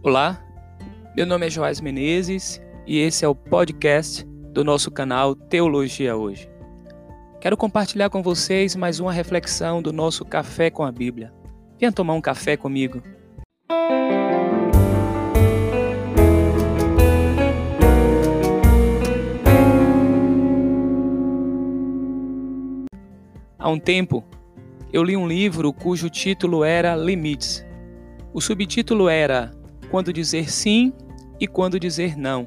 Olá, meu nome é Joás Menezes e esse é o podcast do nosso canal Teologia Hoje. Quero compartilhar com vocês mais uma reflexão do nosso Café com a Bíblia. Venha tomar um café comigo. Há um tempo, eu li um livro cujo título era Limites. O subtítulo era Quando dizer sim e quando dizer não.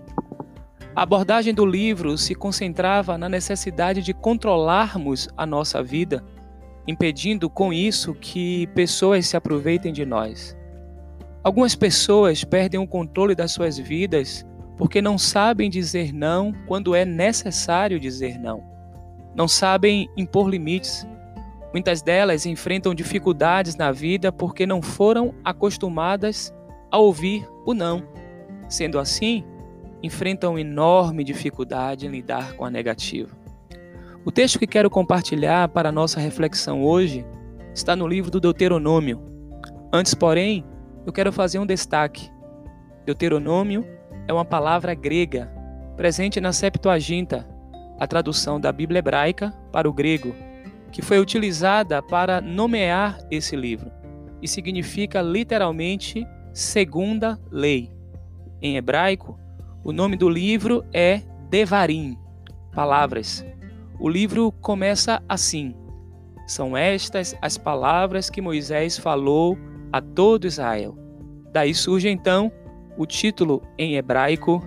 A abordagem do livro se concentrava na necessidade de controlarmos a nossa vida, impedindo com isso que pessoas se aproveitem de nós. Algumas pessoas perdem o controle das suas vidas porque não sabem dizer não quando é necessário dizer não. Não sabem impor limites. Muitas delas enfrentam dificuldades na vida porque não foram acostumadas a ouvir o não. Sendo assim, enfrentam enorme dificuldade em lidar com a negativa. O texto que quero compartilhar para nossa reflexão hoje está no livro do Deuteronômio. Antes, porém, eu quero fazer um destaque. Deuteronômio é uma palavra grega presente na Septuaginta, a tradução da Bíblia hebraica para o grego, que foi utilizada para nomear esse livro e significa literalmente segunda lei. Em hebraico, o nome do livro é Devarim, palavras. O livro começa assim: São estas as palavras que Moisés falou a todo Israel. Daí surge então o título em hebraico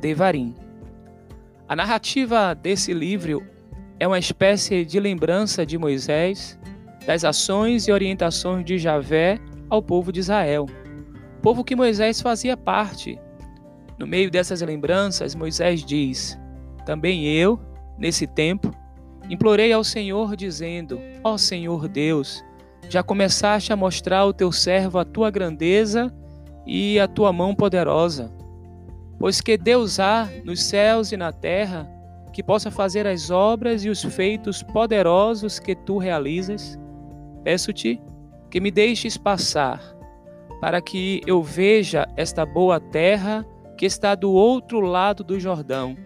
Devarim. A narrativa desse livro é uma espécie de lembrança de Moisés das ações e orientações de Javé ao povo de Israel, povo que Moisés fazia parte no meio dessas lembranças, Moisés diz: Também eu, nesse tempo, implorei ao Senhor, dizendo: Ó Senhor Deus, já começaste a mostrar ao teu servo a tua grandeza e a tua mão poderosa. Pois que Deus há nos céus e na terra que possa fazer as obras e os feitos poderosos que tu realizas? Peço-te que me deixes passar, para que eu veja esta boa terra que está do outro lado do Jordão,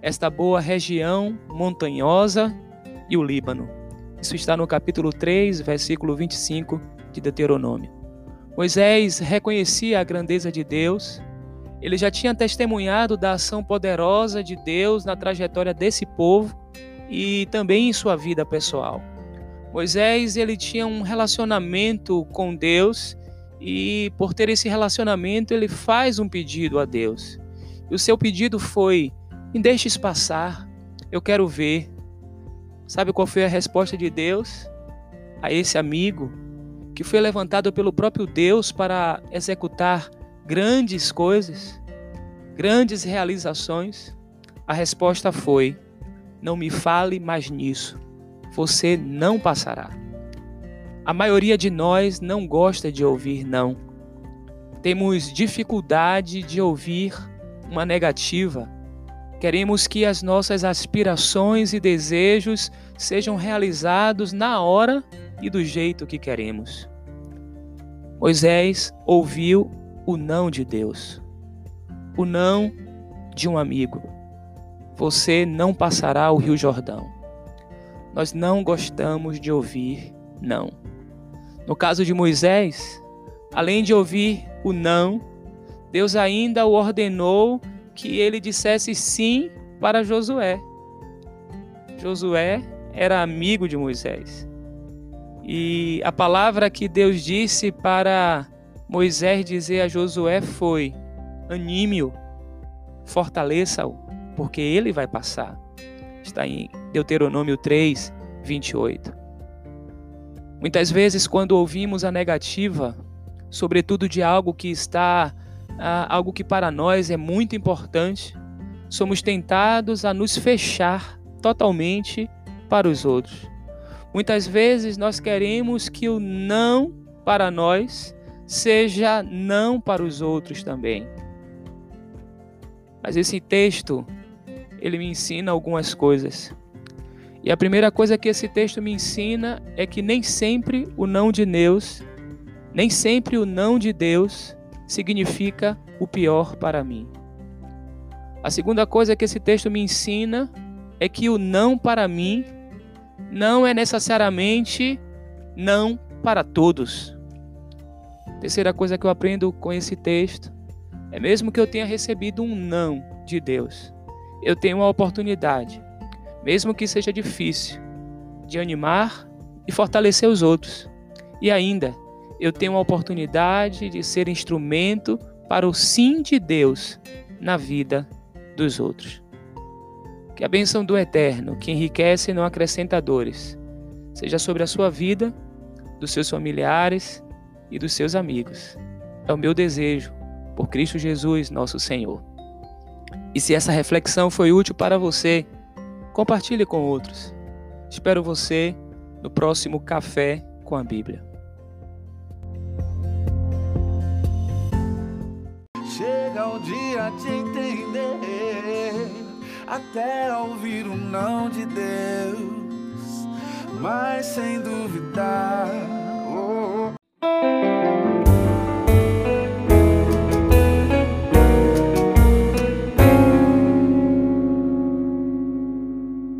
esta boa região montanhosa e o Líbano. Isso está no capítulo 3, versículo 25 de Deuteronômio. Moisés reconhecia a grandeza de Deus, ele já tinha testemunhado da ação poderosa de Deus na trajetória desse povo e também em sua vida pessoal. Moisés ele tinha um relacionamento com Deus e por ter esse relacionamento, ele faz um pedido a Deus. E o seu pedido foi: me deixes passar, eu quero ver. Sabe qual foi a resposta de Deus a esse amigo que foi levantado pelo próprio Deus para executar grandes coisas, grandes realizações? A resposta foi: não me fale mais nisso, você não passará. A maioria de nós não gosta de ouvir não. Temos dificuldade de ouvir uma negativa. Queremos que as nossas aspirações e desejos sejam realizados na hora e do jeito que queremos. Moisés ouviu o não de Deus, o não de um amigo. Você não passará o Rio Jordão. Nós não gostamos de ouvir não. No caso de Moisés, além de ouvir o não, Deus ainda o ordenou que ele dissesse sim para Josué. Josué era amigo de Moisés. E a palavra que Deus disse para Moisés dizer a Josué foi: anime-o, fortaleça-o, porque ele vai passar. Está em Deuteronômio 3, 28. Muitas vezes, quando ouvimos a negativa, sobretudo de algo que está, ah, algo que para nós é muito importante, somos tentados a nos fechar totalmente para os outros. Muitas vezes nós queremos que o não para nós seja não para os outros também. Mas esse texto, ele me ensina algumas coisas. E a primeira coisa que esse texto me ensina é que nem sempre o não de Deus, nem sempre o não de Deus significa o pior para mim. A segunda coisa que esse texto me ensina é que o não para mim não é necessariamente não para todos. Terceira coisa que eu aprendo com esse texto é mesmo que eu tenha recebido um não de Deus, eu tenho a oportunidade, mesmo que seja difícil, de animar e fortalecer os outros. E ainda, eu tenho a oportunidade de ser instrumento para o sim de Deus na vida dos outros. Que a bênção do Eterno, que enriquece e não acrescenta dores, seja sobre a sua vida, dos seus familiares e dos seus amigos. É o meu desejo, por Cristo Jesus, nosso Senhor. E se essa reflexão foi útil para você, compartilhe com outros. Espero você no próximo Café com a Bíblia. Chega o dia de entender, até ouvir o não de Deus, mas sem duvidar